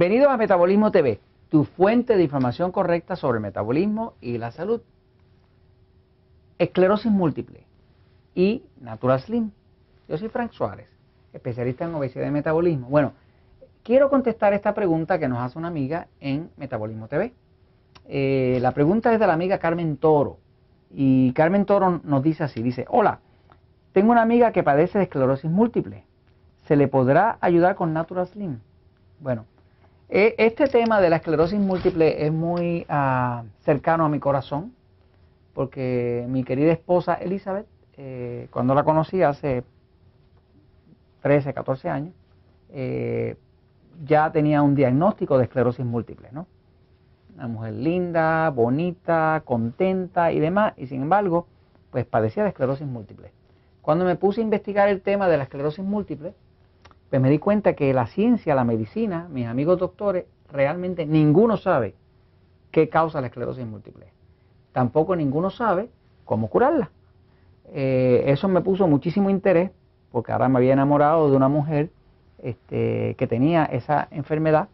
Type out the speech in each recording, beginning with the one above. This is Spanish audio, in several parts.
Bienvenidos a Metabolismo TV, tu fuente de información correcta sobre el metabolismo y la salud. Esclerosis múltiple y Natural Slim. Yo soy Frank Suárez, especialista en obesidad y metabolismo. Bueno, quiero contestar esta pregunta que nos hace una amiga en Metabolismo TV. Eh, la pregunta es de la amiga Carmen Toro. Y Carmen Toro nos dice así, dice, hola, tengo una amiga que padece de esclerosis múltiple. ¿Se le podrá ayudar con Natural Slim? Bueno, este tema de la esclerosis múltiple es muy ah, cercano a mi corazón, porque mi querida esposa Elizabeth, eh, cuando la conocí hace 13, 14 años, eh, ya tenía un diagnóstico de esclerosis múltiple, ¿no? Una mujer linda, bonita, contenta y demás, y sin embargo, pues padecía de esclerosis múltiple. Cuando me puse a investigar el tema de la esclerosis múltiple, pues me di cuenta que la ciencia, la medicina, mis amigos doctores, realmente ninguno sabe qué causa la esclerosis múltiple. Tampoco ninguno sabe cómo curarla. Eh, eso me puso muchísimo interés porque ahora me había enamorado de una mujer este, que tenía esa enfermedad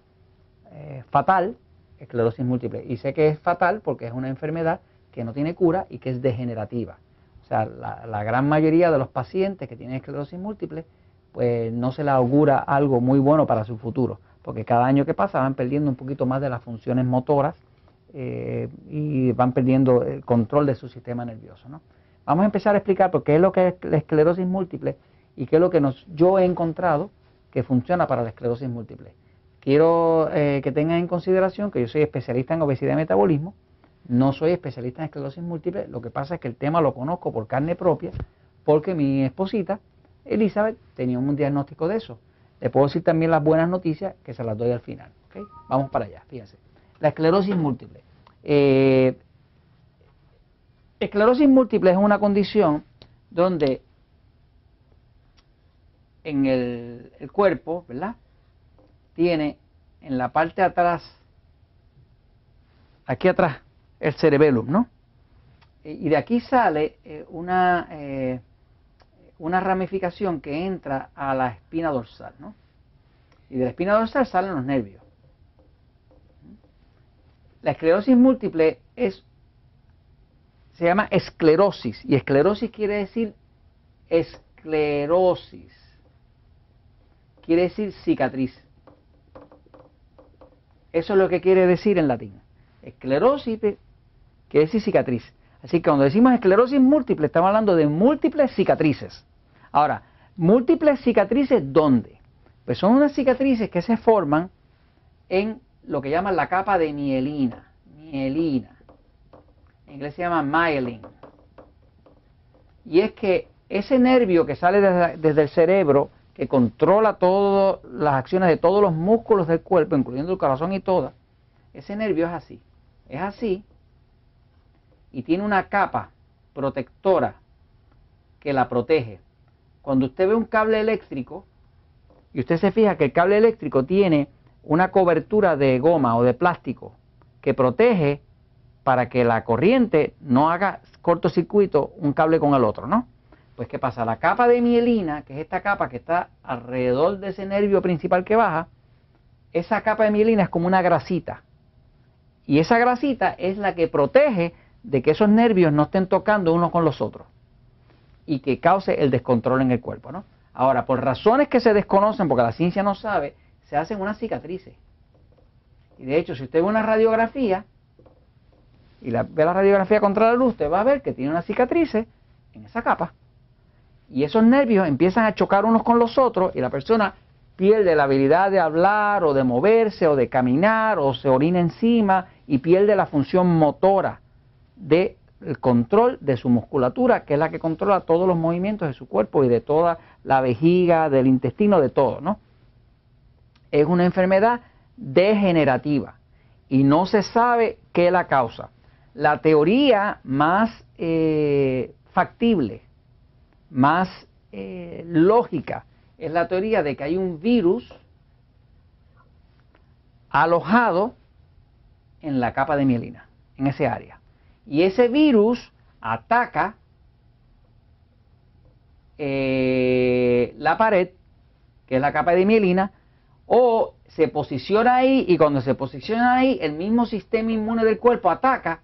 eh, fatal, esclerosis múltiple. Y sé que es fatal porque es una enfermedad que no tiene cura y que es degenerativa. O sea, la, la gran mayoría de los pacientes que tienen esclerosis múltiple pues no se le augura algo muy bueno para su futuro, porque cada año que pasa van perdiendo un poquito más de las funciones motoras eh, y van perdiendo el control de su sistema nervioso. ¿no? Vamos a empezar a explicar por qué es lo que es la esclerosis múltiple y qué es lo que yo he encontrado que funciona para la esclerosis múltiple. Quiero eh, que tengan en consideración que yo soy especialista en obesidad y metabolismo, no soy especialista en esclerosis múltiple, lo que pasa es que el tema lo conozco por carne propia, porque mi esposita Elizabeth tenía un diagnóstico de eso. Le puedo decir también las buenas noticias que se las doy al final. Vamos para allá, fíjense. La esclerosis múltiple. Eh, esclerosis múltiple es una condición donde en el, cuerpo, ¿verdad? Tiene en la parte de atrás, aquí atrás, el cerebellum, ¿no? Y de aquí sale eh, una eh, una ramificación que entra a la espina dorsal, ¿no? Y de la espina dorsal salen los nervios. La esclerosis múltiple es se llama esclerosis y esclerosis quiere decir esclerosis. Quiere decir cicatriz. Eso es lo que quiere decir en latín. Esclerosis quiere decir cicatriz. Así que cuando decimos esclerosis múltiple, estamos hablando de múltiples cicatrices. Ahora, múltiples cicatrices, ¿dónde? Pues son unas cicatrices que se forman en lo que llaman la capa de mielina. Mielina. En inglés se llama myelin. Y es que ese nervio que sale desde, el cerebro, que controla todas las acciones de todos los músculos del cuerpo, incluyendo el corazón y todas, ese nervio es así. Es así y tiene una capa protectora que la protege. Cuando usted ve un cable eléctrico y usted se fija que el cable eléctrico tiene una cobertura de goma o de plástico que protege para que la corriente no haga cortocircuito un cable con el otro, ¿no? Pues ¿qué pasa? La capa de mielina, que es esta capa que está alrededor de ese nervio principal que baja, esa capa de mielina es como una grasita. Y esa grasita es la que protege de que esos nervios no estén tocando unos con los otros y que cause el descontrol en el cuerpo. ¿no? Ahora, por razones que se desconocen, porque la ciencia no sabe, se hacen unas cicatrices. Y de hecho, si usted ve una radiografía y ve la radiografía contra la luz, usted va a ver que tiene unas cicatrices en esa capa. Y esos nervios empiezan a chocar unos con los otros y la persona pierde la habilidad de hablar o de moverse o de caminar o se orina encima y pierde la función motora del control de su musculatura, que es la que controla todos los movimientos de su cuerpo y de toda la vejiga, del intestino, de todo, ¿no? Es una enfermedad degenerativa y no se sabe qué la causa. La teoría más eh, factible, más eh, lógica, es la teoría de que hay un virus alojado en la capa de mielina, en ese área. Y ese virus ataca eh, la pared, que es la capa de mielina, O se posiciona ahí y cuando se posiciona ahí, el mismo sistema inmune del cuerpo ataca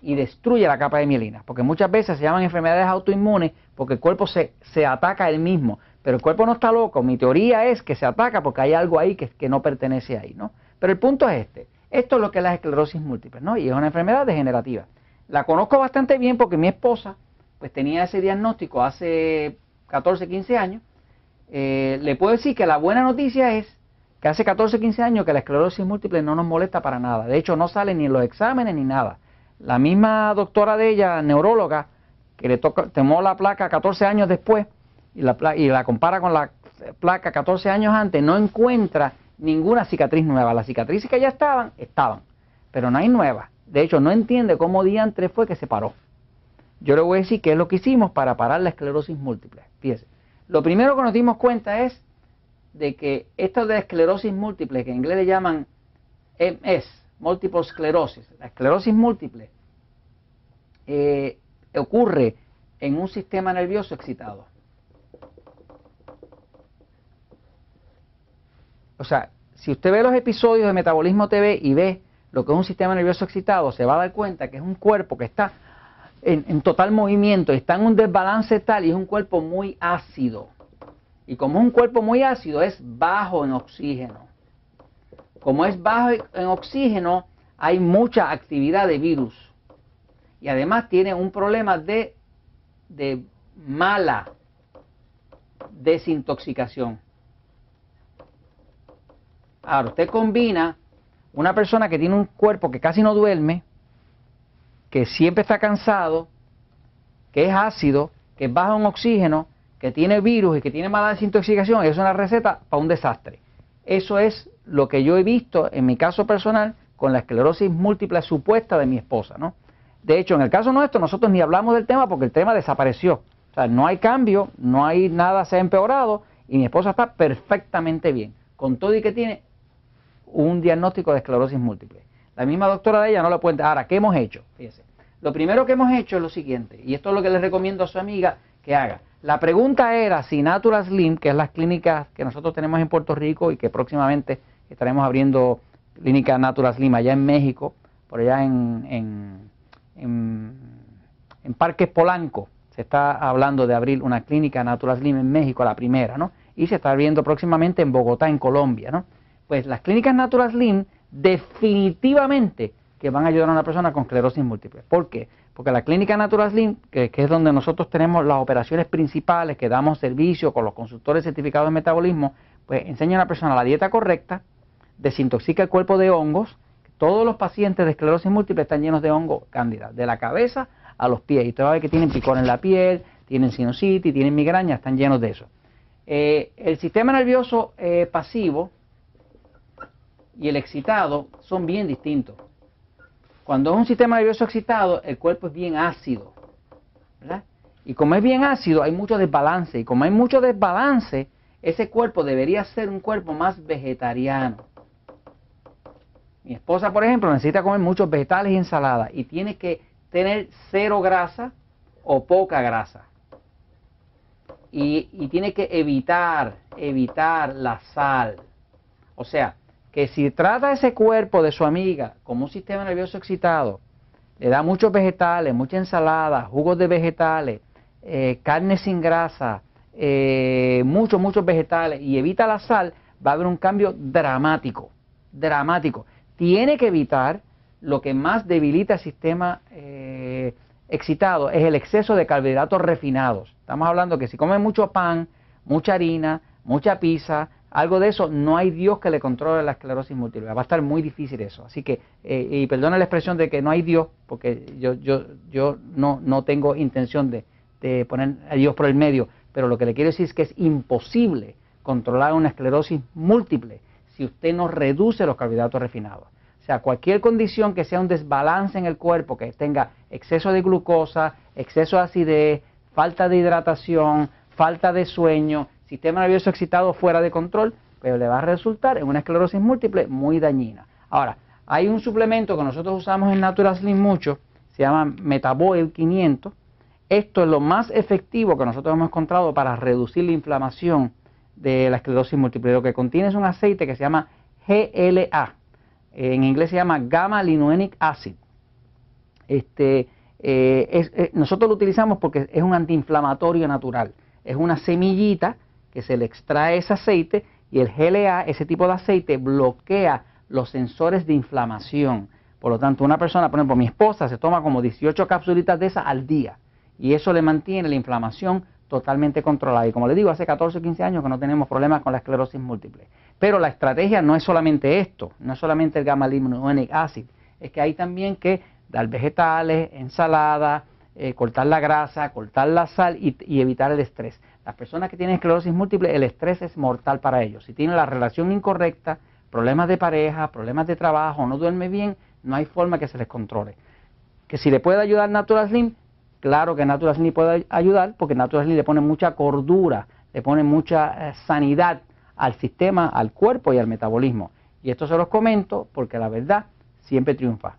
y destruye la capa de mielina. Porque muchas veces se llaman enfermedades autoinmunes porque el cuerpo se, se ataca él mismo. Pero el cuerpo no está loco. Mi teoría es que se ataca porque hay algo ahí que, que no pertenece ahí, ¿no? Pero el punto es este. Esto es lo que es la esclerosis múltiple, ¿no? Y es una enfermedad degenerativa. La conozco bastante bien porque mi esposa pues tenía ese diagnóstico hace 14, 15 años. Eh, le puedo decir que la buena noticia es que hace 14, 15 años que la esclerosis múltiple no nos molesta para nada. De hecho, no sale ni en los exámenes ni nada. La misma doctora de ella, neuróloga, que le tomó la placa 14 años después y la, y la compara con la placa 14 años antes, no encuentra ninguna cicatriz nueva. Las cicatrices que ya estaban, estaban, pero no hay nuevas. De hecho, no entiende cómo diantre fue que se paró. Yo le voy a decir qué es lo que hicimos para parar la esclerosis múltiple. Fíjese, lo primero que nos dimos cuenta es de que esto de esclerosis múltiple, que en inglés le llaman MS, múltiple esclerosis, la esclerosis múltiple, eh, ocurre en un sistema nervioso excitado. O sea, si usted ve los episodios de Metabolismo TV y ve lo que es un sistema nervioso excitado, se va a dar cuenta que es un cuerpo que está en, total movimiento, está en un desbalance tal y es un cuerpo muy ácido. Y como es un cuerpo muy ácido, es bajo en oxígeno. Como es bajo en oxígeno, hay mucha actividad de virus. Y además tiene un problema de, de mala desintoxicación. Ahora, usted combina una persona que tiene un cuerpo que casi no duerme, que siempre está cansado, que es ácido, que es bajo en oxígeno, que tiene virus y que tiene mala desintoxicación, es una receta para un desastre. Eso es lo que yo he visto en mi caso personal con la esclerosis múltiple supuesta de mi esposa, ¿no? De hecho, en el caso nuestro, nosotros ni hablamos del tema porque el tema desapareció. O sea, no hay cambio, no hay nada, se ha empeorado y mi esposa está perfectamente bien. Con todo y que tiene un diagnóstico de esclerosis múltiple. La misma doctora de ella no lo puede. Ahora, ¿qué hemos hecho? Fíjese. Lo primero que hemos hecho es lo siguiente, y esto es lo que le recomiendo a su amiga que haga. La pregunta era si Natural Slim, que es las clínicas que nosotros tenemos en Puerto Rico y que próximamente estaremos abriendo clínica Natural Slim allá en México, por allá en, en, en, en Parques Polanco, se está hablando de abrir una clínica Natural Slim en México, la primera, ¿no? Y se está abriendo próximamente en Bogotá, en Colombia, ¿no? Pues las clínicas Natural Slim definitivamente que van a ayudar a una persona con esclerosis múltiple. ¿Por qué? Porque la clínica Natural Slim, que, es donde nosotros tenemos las operaciones principales, que damos servicio con los consultores certificados de metabolismo, pues enseña a la persona la dieta correcta, desintoxica el cuerpo de hongos. Todos los pacientes de esclerosis múltiple están llenos de hongo cándida, de la cabeza a los pies. Y usted va a ver que tienen picor en la piel, tienen sinusitis, tienen migraña, están llenos de eso. Eh, el sistema nervioso eh, pasivo y el excitado son bien distintos. Cuando es un sistema nervioso excitado, el cuerpo es bien ácido. Y como es bien ácido, hay mucho desbalance. Y como hay mucho desbalance, ese cuerpo debería ser un cuerpo más vegetariano. Mi esposa, por ejemplo, necesita comer muchos vegetales y ensaladas y tiene que tener cero grasa o poca grasa. Y, y tiene que evitar, evitar la sal. O sea, que si trata ese cuerpo de su amiga como un sistema nervioso excitado, le da muchos vegetales, mucha ensalada, jugos de vegetales, eh, carne sin grasa, eh, muchos, muchos vegetales y evita la sal, va a haber un cambio dramático, dramático. Tiene que evitar lo que más debilita el sistema eh, excitado, es el exceso de carbohidratos refinados. Estamos hablando que si come mucho pan, mucha harina, mucha pizza, algo de eso, no hay Dios que le controle la esclerosis múltiple. Va a estar muy difícil eso. Así que, eh, y perdona la expresión de que no hay Dios, porque yo, yo, yo no, tengo intención de, de poner a Dios por el medio, pero lo que le quiero decir es que es imposible controlar una esclerosis múltiple si usted no reduce los carbohidratos refinados. O sea, cualquier condición que sea un desbalance en el cuerpo, que tenga exceso de glucosa, exceso de acidez, falta de hidratación, falta de sueño, sistema nervioso excitado fuera de control, pero le va a resultar en una esclerosis múltiple muy dañina. Ahora, hay un suplemento que nosotros usamos en Natural Slim mucho, se llama Metaboil 500. Esto es lo más efectivo que nosotros hemos encontrado para reducir la inflamación de la esclerosis múltiple. Lo que contiene es un aceite que se llama GLA. En inglés se llama gamma linolenic acid. Este, eh, eh, nosotros lo utilizamos porque es un antiinflamatorio natural. Es una semillita que se le extrae ese aceite y el GLA, ese tipo de aceite, bloquea los sensores de inflamación. Por lo tanto, una persona, por ejemplo, mi esposa se toma como 18 capsulitas de esas al día y eso le mantiene la inflamación totalmente controlada. Y como le digo, hace 14 o 15 años que no tenemos problemas con la esclerosis múltiple. Pero la estrategia no es solamente esto, no es solamente el gamma linolenic acid, es que hay también que dar vegetales, ensalada, eh, cortar la grasa, cortar la sal y, y, evitar el estrés. Las personas que tienen esclerosis múltiple, el estrés es mortal para ellos. Si tienen la relación incorrecta, problemas de pareja, problemas de trabajo, no duerme bien, no hay forma que se les controle. Que si le puede ayudar Natural Slim, claro que Natural Slim puede ayudar, porque Natural Slim le pone mucha cordura, le pone mucha eh, sanidad al sistema, al cuerpo y al metabolismo. Y esto se los comento porque la verdad siempre triunfa.